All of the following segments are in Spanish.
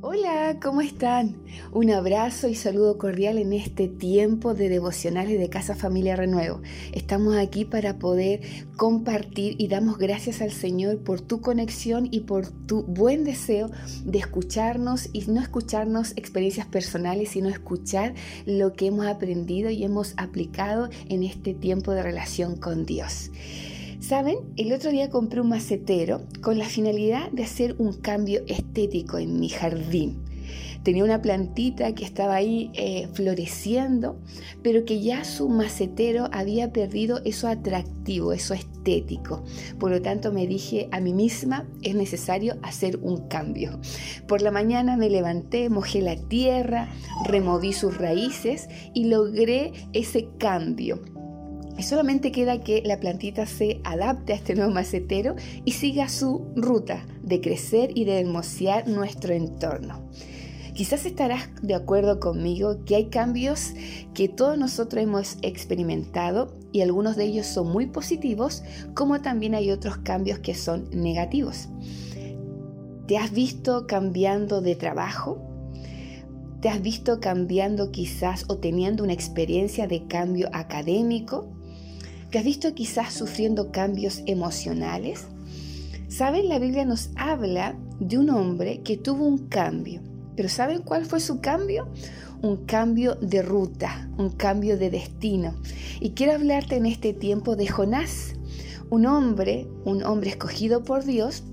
Hola, ¿cómo están? Un abrazo y saludo cordial en este tiempo de devocionales de Casa Familia Renuevo. Estamos aquí para poder compartir y damos gracias al Señor por tu conexión y por tu buen deseo de escucharnos y no escucharnos experiencias personales, sino escuchar lo que hemos aprendido y hemos aplicado en este tiempo de relación con Dios. Saben, el otro día compré un macetero con la finalidad de hacer un cambio estético en mi jardín. Tenía una plantita que estaba ahí eh, floreciendo, pero que ya su macetero había perdido eso atractivo, eso estético. Por lo tanto me dije a mí misma, es necesario hacer un cambio. Por la mañana me levanté, mojé la tierra, removí sus raíces y logré ese cambio solamente queda que la plantita se adapte a este nuevo macetero y siga su ruta de crecer y de hermosear nuestro entorno. Quizás estarás de acuerdo conmigo que hay cambios que todos nosotros hemos experimentado y algunos de ellos son muy positivos, como también hay otros cambios que son negativos. ¿Te has visto cambiando de trabajo? ¿Te has visto cambiando quizás o teniendo una experiencia de cambio académico? ¿Te has visto quizás sufriendo cambios emocionales? ¿Saben? La Biblia nos habla de un hombre que tuvo un cambio. Pero ¿saben cuál fue su cambio? Un cambio de ruta, un cambio de destino. Y quiero hablarte en este tiempo de Jonás, un hombre, un hombre escogido por Dios,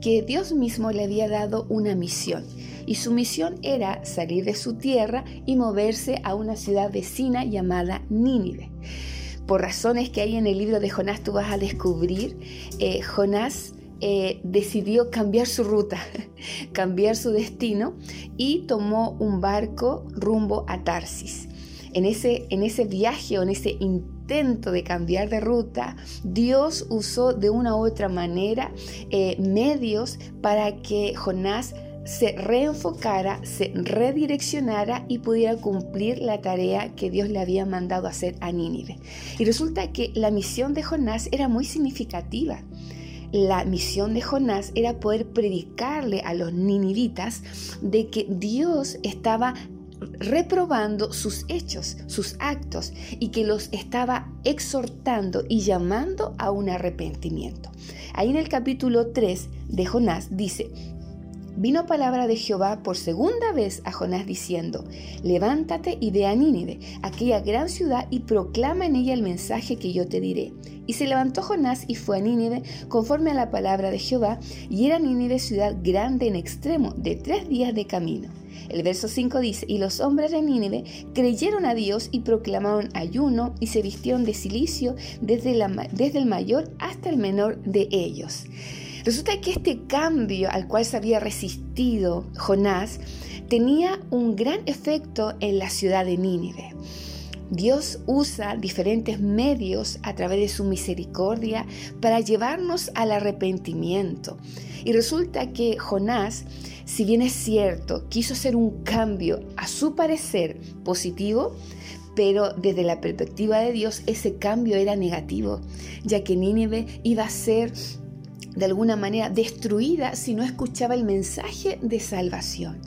que Dios mismo le había dado una misión. Y su misión era salir de su tierra y moverse a una ciudad vecina llamada Nínive por razones que hay en el libro de Jonás tú vas a descubrir, eh, Jonás eh, decidió cambiar su ruta, cambiar su destino y tomó un barco rumbo a Tarsis. En ese, en ese viaje o en ese intento de cambiar de ruta, Dios usó de una u otra manera eh, medios para que Jonás se reenfocara, se redireccionara y pudiera cumplir la tarea que Dios le había mandado hacer a Nínive. Y resulta que la misión de Jonás era muy significativa. La misión de Jonás era poder predicarle a los ninivitas de que Dios estaba reprobando sus hechos, sus actos, y que los estaba exhortando y llamando a un arrepentimiento. Ahí en el capítulo 3 de Jonás dice, Vino palabra de Jehová por segunda vez a Jonás diciendo, levántate y ve a Nínive, aquella gran ciudad, y proclama en ella el mensaje que yo te diré. Y se levantó Jonás y fue a Nínive conforme a la palabra de Jehová, y era Nínive ciudad grande en extremo, de tres días de camino. El verso 5 dice, y los hombres de Nínive creyeron a Dios y proclamaron ayuno y se vistieron de silicio desde, desde el mayor hasta el menor de ellos. Resulta que este cambio al cual se había resistido Jonás tenía un gran efecto en la ciudad de Nínive. Dios usa diferentes medios a través de su misericordia para llevarnos al arrepentimiento. Y resulta que Jonás, si bien es cierto, quiso hacer un cambio a su parecer positivo, pero desde la perspectiva de Dios ese cambio era negativo, ya que Nínive iba a ser de alguna manera destruida si no escuchaba el mensaje de salvación.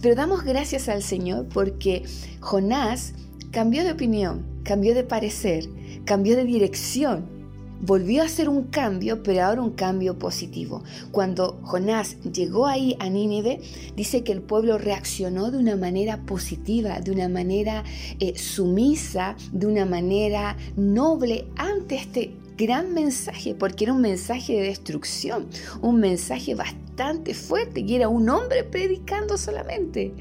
Pero damos gracias al Señor porque Jonás cambió de opinión, cambió de parecer, cambió de dirección. Volvió a hacer un cambio, pero ahora un cambio positivo. Cuando Jonás llegó ahí a Nínive, dice que el pueblo reaccionó de una manera positiva, de una manera eh, sumisa, de una manera noble ante este gran mensaje, porque era un mensaje de destrucción, un mensaje bastante fuerte y era un hombre predicando solamente.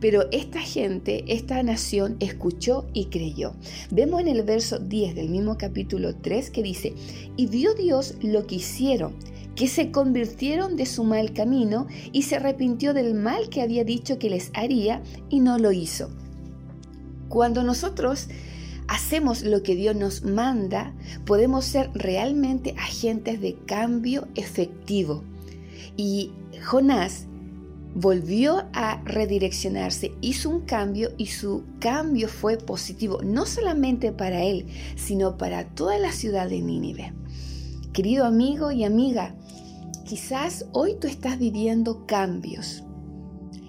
Pero esta gente, esta nación escuchó y creyó. Vemos en el verso 10 del mismo capítulo 3 que dice, y vio Dios lo que hicieron, que se convirtieron de su mal camino y se arrepintió del mal que había dicho que les haría y no lo hizo. Cuando nosotros hacemos lo que Dios nos manda, podemos ser realmente agentes de cambio efectivo. Y Jonás volvió a redireccionarse, hizo un cambio y su cambio fue positivo, no solamente para él, sino para toda la ciudad de Nínive. Querido amigo y amiga, quizás hoy tú estás viviendo cambios,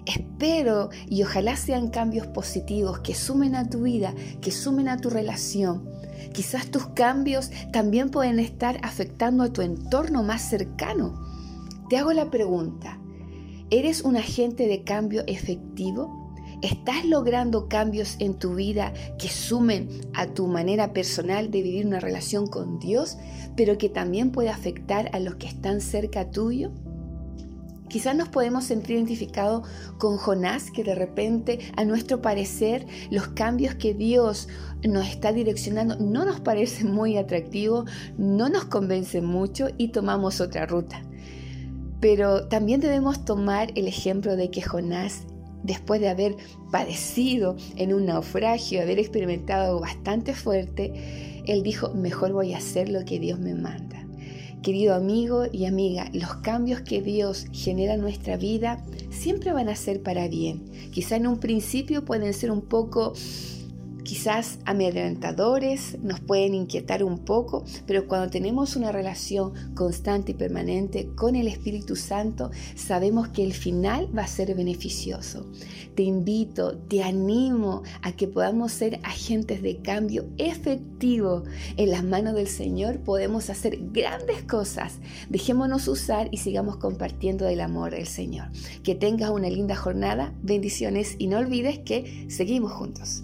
espero y ojalá sean cambios positivos que sumen a tu vida, que sumen a tu relación. Quizás tus cambios también pueden estar afectando a tu entorno más cercano. Te hago la pregunta, ¿eres un agente de cambio efectivo? ¿Estás logrando cambios en tu vida que sumen a tu manera personal de vivir una relación con Dios, pero que también puede afectar a los que están cerca tuyo? Quizás nos podemos sentir identificados con Jonás, que de repente, a nuestro parecer, los cambios que Dios nos está direccionando no nos parecen muy atractivos, no nos convencen mucho y tomamos otra ruta. Pero también debemos tomar el ejemplo de que Jonás, después de haber padecido en un naufragio, haber experimentado bastante fuerte, él dijo, mejor voy a hacer lo que Dios me manda. Querido amigo y amiga, los cambios que Dios genera en nuestra vida siempre van a ser para bien. Quizá en un principio pueden ser un poco quizás amedrentadores, nos pueden inquietar un poco, pero cuando tenemos una relación constante y permanente con el Espíritu Santo, sabemos que el final va a ser beneficioso. Te invito, te animo a que podamos ser agentes de cambio efectivo. En las manos del Señor podemos hacer grandes cosas. Dejémonos usar y sigamos compartiendo del amor del Señor. Que tengas una linda jornada, bendiciones y no olvides que seguimos juntos.